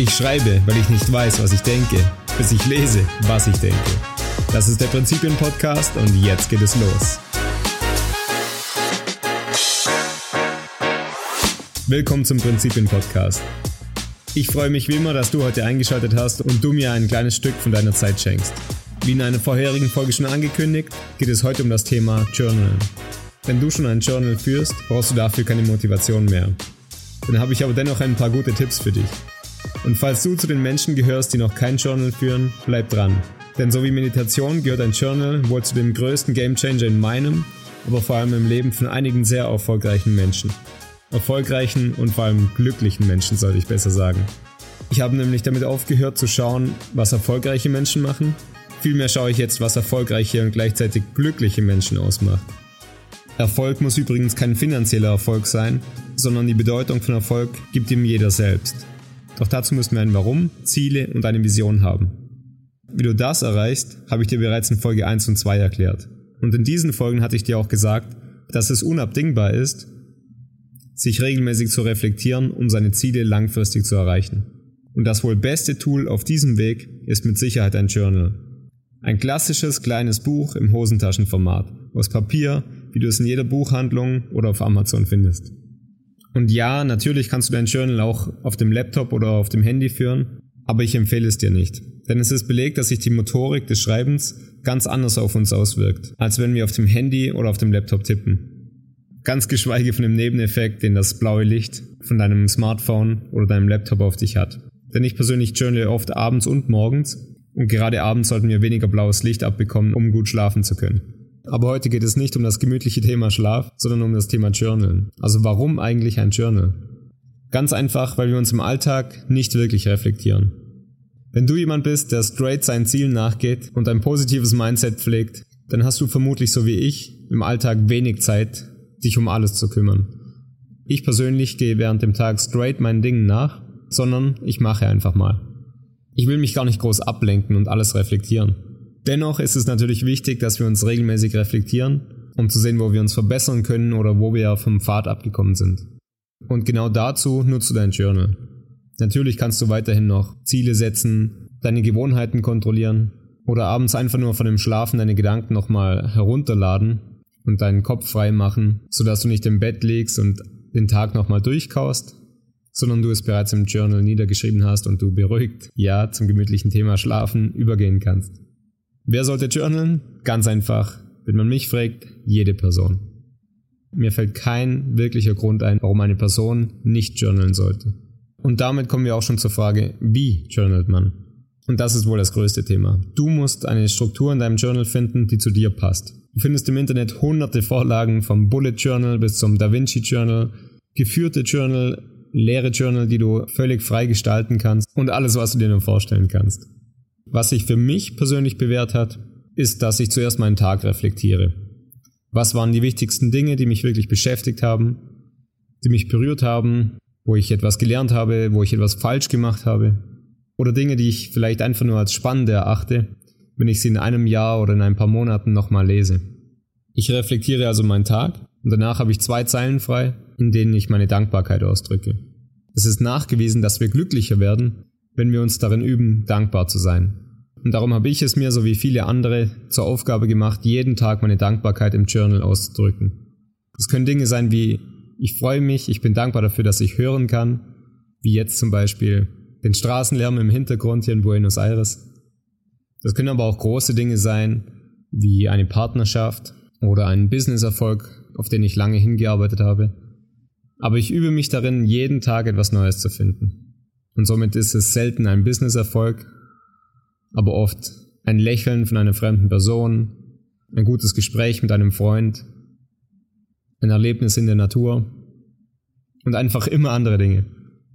Ich schreibe, weil ich nicht weiß, was ich denke, bis ich lese, was ich denke. Das ist der Prinzipien-Podcast und jetzt geht es los. Willkommen zum Prinzipien-Podcast. Ich freue mich wie immer, dass du heute eingeschaltet hast und du mir ein kleines Stück von deiner Zeit schenkst. Wie in einer vorherigen Folge schon angekündigt, geht es heute um das Thema Journalen. Wenn du schon ein Journal führst, brauchst du dafür keine Motivation mehr. Dann habe ich aber dennoch ein paar gute Tipps für dich. Und falls du zu den Menschen gehörst, die noch kein Journal führen, bleib dran. Denn so wie Meditation gehört ein Journal wohl zu dem größten Gamechanger in meinem, aber vor allem im Leben von einigen sehr erfolgreichen Menschen. Erfolgreichen und vor allem glücklichen Menschen, sollte ich besser sagen. Ich habe nämlich damit aufgehört zu schauen, was erfolgreiche Menschen machen. Vielmehr schaue ich jetzt, was erfolgreiche und gleichzeitig glückliche Menschen ausmacht. Erfolg muss übrigens kein finanzieller Erfolg sein, sondern die Bedeutung von Erfolg gibt ihm jeder selbst. Doch dazu müssen wir ein Warum, Ziele und eine Vision haben. Wie du das erreichst, habe ich dir bereits in Folge 1 und 2 erklärt. Und in diesen Folgen hatte ich dir auch gesagt, dass es unabdingbar ist, sich regelmäßig zu reflektieren, um seine Ziele langfristig zu erreichen. Und das wohl beste Tool auf diesem Weg ist mit Sicherheit ein Journal. Ein klassisches kleines Buch im Hosentaschenformat, aus Papier, wie du es in jeder Buchhandlung oder auf Amazon findest. Und ja, natürlich kannst du dein Journal auch auf dem Laptop oder auf dem Handy führen, aber ich empfehle es dir nicht. Denn es ist belegt, dass sich die Motorik des Schreibens ganz anders auf uns auswirkt, als wenn wir auf dem Handy oder auf dem Laptop tippen. Ganz geschweige von dem Nebeneffekt, den das blaue Licht von deinem Smartphone oder deinem Laptop auf dich hat. Denn ich persönlich journal oft abends und morgens und gerade abends sollten wir weniger blaues Licht abbekommen, um gut schlafen zu können. Aber heute geht es nicht um das gemütliche Thema Schlaf, sondern um das Thema Journal. Also warum eigentlich ein Journal? Ganz einfach, weil wir uns im Alltag nicht wirklich reflektieren. Wenn du jemand bist, der straight seinen Zielen nachgeht und ein positives Mindset pflegt, dann hast du vermutlich so wie ich im Alltag wenig Zeit, dich um alles zu kümmern. Ich persönlich gehe während dem Tag straight meinen Dingen nach, sondern ich mache einfach mal. Ich will mich gar nicht groß ablenken und alles reflektieren. Dennoch ist es natürlich wichtig, dass wir uns regelmäßig reflektieren, um zu sehen, wo wir uns verbessern können oder wo wir vom Pfad abgekommen sind. Und genau dazu nutzt du dein Journal. Natürlich kannst du weiterhin noch Ziele setzen, deine Gewohnheiten kontrollieren oder abends einfach nur von dem Schlafen deine Gedanken nochmal herunterladen und deinen Kopf frei machen, sodass du nicht im Bett liegst und den Tag nochmal durchkaust, sondern du es bereits im Journal niedergeschrieben hast und du beruhigt, ja, zum gemütlichen Thema Schlafen übergehen kannst. Wer sollte journalen? Ganz einfach. Wenn man mich fragt, jede Person. Mir fällt kein wirklicher Grund ein, warum eine Person nicht journalen sollte. Und damit kommen wir auch schon zur Frage, wie journalt man? Und das ist wohl das größte Thema. Du musst eine Struktur in deinem Journal finden, die zu dir passt. Du findest im Internet hunderte Vorlagen vom Bullet Journal bis zum Da Vinci Journal, geführte Journal, leere Journal, die du völlig frei gestalten kannst und alles, was du dir nur vorstellen kannst. Was sich für mich persönlich bewährt hat, ist, dass ich zuerst meinen Tag reflektiere. Was waren die wichtigsten Dinge, die mich wirklich beschäftigt haben, die mich berührt haben, wo ich etwas gelernt habe, wo ich etwas falsch gemacht habe, oder Dinge, die ich vielleicht einfach nur als spannend erachte, wenn ich sie in einem Jahr oder in ein paar Monaten nochmal lese. Ich reflektiere also meinen Tag und danach habe ich zwei Zeilen frei, in denen ich meine Dankbarkeit ausdrücke. Es ist nachgewiesen, dass wir glücklicher werden, wenn wir uns darin üben, dankbar zu sein. Und darum habe ich es mir, so wie viele andere, zur Aufgabe gemacht, jeden Tag meine Dankbarkeit im Journal auszudrücken. Es können Dinge sein wie, ich freue mich, ich bin dankbar dafür, dass ich hören kann, wie jetzt zum Beispiel den Straßenlärm im Hintergrund hier in Buenos Aires. Das können aber auch große Dinge sein, wie eine Partnerschaft oder einen Businesserfolg, auf den ich lange hingearbeitet habe. Aber ich übe mich darin, jeden Tag etwas Neues zu finden. Und somit ist es selten ein Businesserfolg, aber oft ein Lächeln von einer fremden Person, ein gutes Gespräch mit einem Freund, ein Erlebnis in der Natur und einfach immer andere Dinge.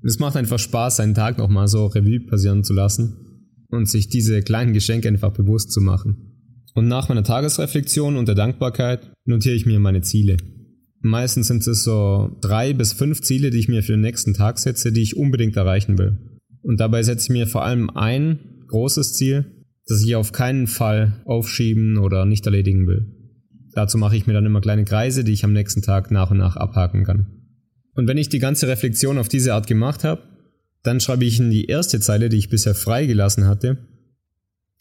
es macht einfach Spaß, seinen Tag nochmal so Revue passieren zu lassen und sich diese kleinen Geschenke einfach bewusst zu machen. Und nach meiner Tagesreflexion und der Dankbarkeit notiere ich mir meine Ziele. Meistens sind es so drei bis fünf Ziele, die ich mir für den nächsten Tag setze, die ich unbedingt erreichen will. Und dabei setze ich mir vor allem ein großes Ziel, das ich auf keinen Fall aufschieben oder nicht erledigen will. Dazu mache ich mir dann immer kleine Kreise, die ich am nächsten Tag nach und nach abhaken kann. Und wenn ich die ganze Reflexion auf diese Art gemacht habe, Dann schreibe ich in die erste Zeile, die ich bisher freigelassen hatte,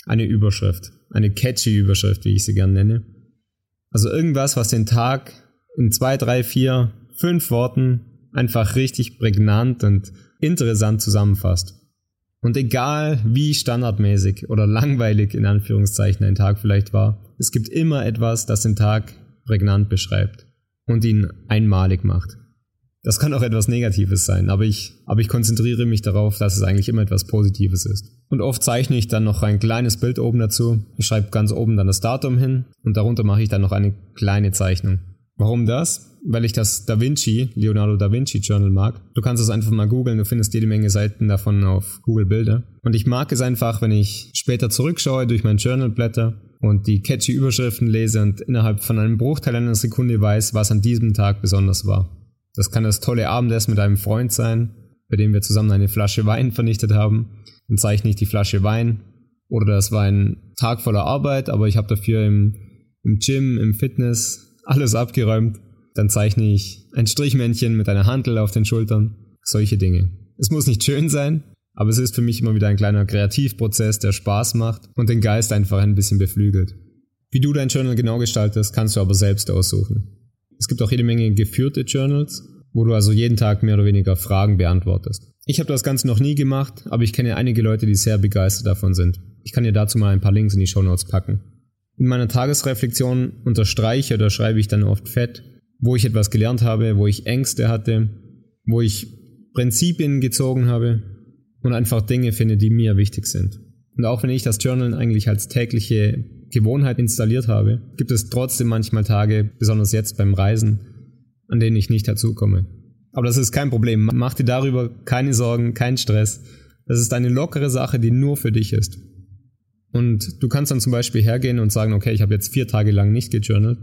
eine Überschrift. Eine catchy Überschrift, wie ich sie gern nenne. Also irgendwas, was den Tag in zwei, drei, vier, fünf Worten einfach richtig prägnant und interessant zusammenfasst. Und egal wie standardmäßig oder langweilig in Anführungszeichen ein Tag vielleicht war, es gibt immer etwas, das den Tag prägnant beschreibt und ihn einmalig macht. Das kann auch etwas Negatives sein, aber ich, aber ich konzentriere mich darauf, dass es eigentlich immer etwas Positives ist. Und oft zeichne ich dann noch ein kleines Bild oben dazu. Ich schreibe ganz oben dann das Datum hin und darunter mache ich dann noch eine kleine Zeichnung. Warum das? weil ich das Da Vinci, Leonardo da Vinci Journal mag. Du kannst es einfach mal googeln, du findest jede Menge Seiten davon auf Google Bilder. Und ich mag es einfach, wenn ich später zurückschaue, durch mein Journal blätter und die catchy Überschriften lese und innerhalb von einem Bruchteil einer Sekunde weiß, was an diesem Tag besonders war. Das kann das tolle Abendessen mit einem Freund sein, bei dem wir zusammen eine Flasche Wein vernichtet haben. Dann zeichne ich die Flasche Wein. Oder das war ein Tag voller Arbeit, aber ich habe dafür im, im Gym, im Fitness alles abgeräumt dann zeichne ich ein Strichmännchen mit einer Hantel auf den Schultern. Solche Dinge. Es muss nicht schön sein, aber es ist für mich immer wieder ein kleiner Kreativprozess, der Spaß macht und den Geist einfach ein bisschen beflügelt. Wie du dein Journal genau gestaltest, kannst du aber selbst aussuchen. Es gibt auch jede Menge geführte Journals, wo du also jeden Tag mehr oder weniger Fragen beantwortest. Ich habe das Ganze noch nie gemacht, aber ich kenne einige Leute, die sehr begeistert davon sind. Ich kann dir dazu mal ein paar Links in die Show Notes packen. In meiner Tagesreflexion unterstreiche oder schreibe ich dann oft fett, wo ich etwas gelernt habe, wo ich Ängste hatte, wo ich Prinzipien gezogen habe und einfach Dinge finde, die mir wichtig sind. Und auch wenn ich das Journal eigentlich als tägliche Gewohnheit installiert habe, gibt es trotzdem manchmal Tage, besonders jetzt beim Reisen, an denen ich nicht dazukomme. Aber das ist kein Problem. Mach dir darüber keine Sorgen, keinen Stress. Das ist eine lockere Sache, die nur für dich ist. Und du kannst dann zum Beispiel hergehen und sagen, okay, ich habe jetzt vier Tage lang nicht gejournalt.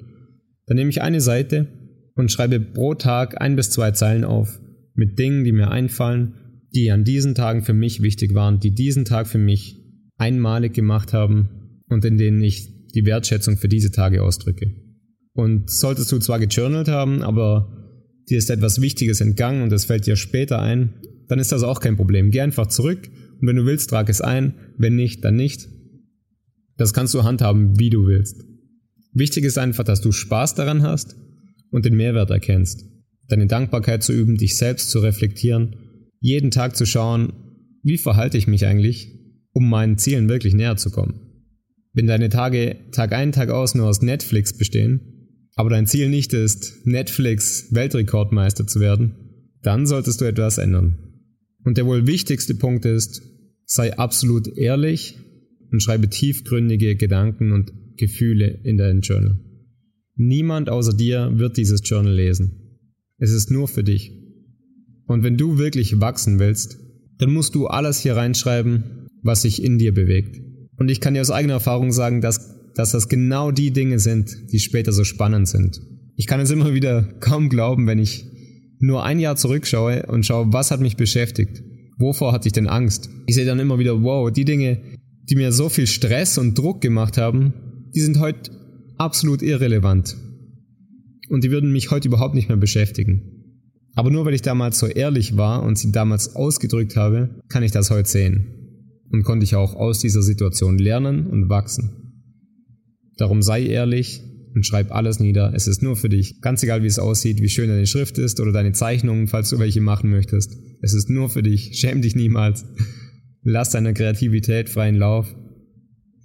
Dann nehme ich eine Seite und schreibe pro Tag ein bis zwei Zeilen auf mit Dingen, die mir einfallen, die an diesen Tagen für mich wichtig waren, die diesen Tag für mich einmalig gemacht haben und in denen ich die Wertschätzung für diese Tage ausdrücke. Und solltest du zwar gejournalt haben, aber dir ist etwas Wichtiges entgangen und es fällt dir später ein, dann ist das auch kein Problem. Geh einfach zurück und wenn du willst, trag es ein, wenn nicht, dann nicht. Das kannst du handhaben, wie du willst. Wichtig ist einfach, dass du Spaß daran hast und den Mehrwert erkennst. Deine Dankbarkeit zu üben, dich selbst zu reflektieren, jeden Tag zu schauen, wie verhalte ich mich eigentlich, um meinen Zielen wirklich näher zu kommen. Wenn deine Tage Tag ein, Tag aus nur aus Netflix bestehen, aber dein Ziel nicht ist, Netflix Weltrekordmeister zu werden, dann solltest du etwas ändern. Und der wohl wichtigste Punkt ist, sei absolut ehrlich und schreibe tiefgründige Gedanken und Gefühle in dein Journal. Niemand außer dir wird dieses Journal lesen. Es ist nur für dich. Und wenn du wirklich wachsen willst, dann musst du alles hier reinschreiben, was sich in dir bewegt. Und ich kann dir aus eigener Erfahrung sagen, dass, dass das genau die Dinge sind, die später so spannend sind. Ich kann es immer wieder kaum glauben, wenn ich nur ein Jahr zurückschaue und schaue, was hat mich beschäftigt? Wovor hatte ich denn Angst? Ich sehe dann immer wieder, wow, die Dinge, die mir so viel Stress und Druck gemacht haben, die sind heute absolut irrelevant. Und die würden mich heute überhaupt nicht mehr beschäftigen. Aber nur weil ich damals so ehrlich war und sie damals ausgedrückt habe, kann ich das heute sehen. Und konnte ich auch aus dieser Situation lernen und wachsen. Darum sei ehrlich und schreib alles nieder. Es ist nur für dich. Ganz egal, wie es aussieht, wie schön deine Schrift ist oder deine Zeichnungen, falls du welche machen möchtest. Es ist nur für dich. Schäm dich niemals. Lass deiner Kreativität freien Lauf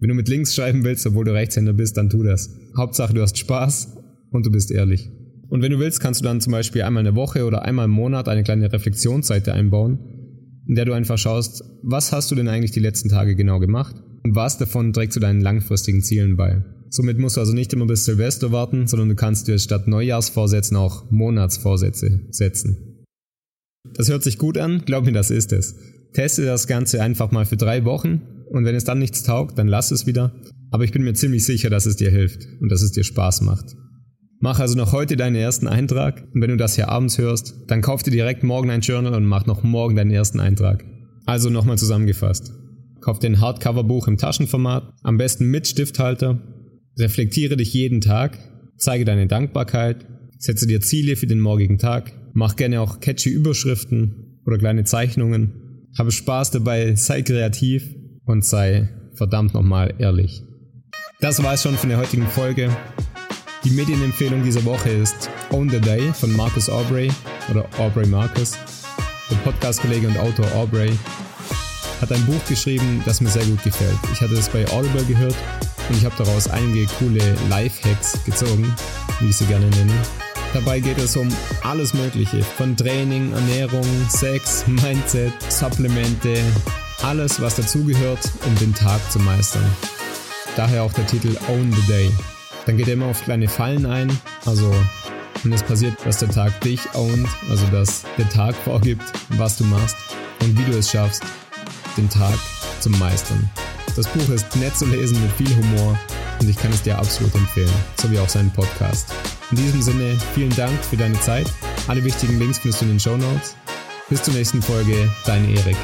wenn du mit links schreiben willst, obwohl du Rechtshänder bist, dann tu das. Hauptsache, du hast Spaß und du bist ehrlich. Und wenn du willst, kannst du dann zum Beispiel einmal eine Woche oder einmal im Monat eine kleine Reflexionsseite einbauen, in der du einfach schaust, was hast du denn eigentlich die letzten Tage genau gemacht und was davon trägt zu deinen langfristigen Zielen bei. Somit musst du also nicht immer bis Silvester warten, sondern du kannst dir statt Neujahrsvorsätzen auch Monatsvorsätze setzen. Das hört sich gut an, glaub mir, das ist es. Teste das Ganze einfach mal für drei Wochen und wenn es dann nichts taugt, dann lass es wieder. Aber ich bin mir ziemlich sicher, dass es dir hilft und dass es dir Spaß macht. Mach also noch heute deinen ersten Eintrag und wenn du das hier abends hörst, dann kauf dir direkt morgen ein Journal und mach noch morgen deinen ersten Eintrag. Also nochmal zusammengefasst. Kauf dir ein Hardcover-Buch im Taschenformat, am besten mit Stifthalter, reflektiere dich jeden Tag, zeige deine Dankbarkeit, setze dir Ziele für den morgigen Tag, mach gerne auch catchy Überschriften oder kleine Zeichnungen Habe Spaß dabei, sei kreativ und sei verdammt nochmal ehrlich. Das war es schon von der heutigen Folge. Die Medienempfehlung dieser Woche ist Own the Day von Marcus Aubrey oder Aubrey Marcus. Der Podcast-Kollege und Autor Aubrey hat ein Buch geschrieben, das mir sehr gut gefällt. Ich hatte es bei Audible gehört und ich habe daraus einige coole Life-Hacks gezogen, wie ich sie gerne nenne. Dabei geht es um alles Mögliche, von Training, Ernährung, Sex, Mindset, Supplemente, alles was dazugehört, um den Tag zu meistern. Daher auch der Titel Own the Day. Dann geht er immer auf kleine Fallen ein, also wenn es passiert, dass der Tag dich ownt, also dass der Tag vorgibt, was du machst und wie du es schaffst, den Tag zu meistern. Das Buch ist nett zu lesen mit viel Humor und ich kann es dir absolut empfehlen, so wie auch seinen Podcast. In diesem Sinne, vielen Dank für deine Zeit. Alle wichtigen Links findest du in den Show Notes. Bis zur nächsten Folge, dein Erik.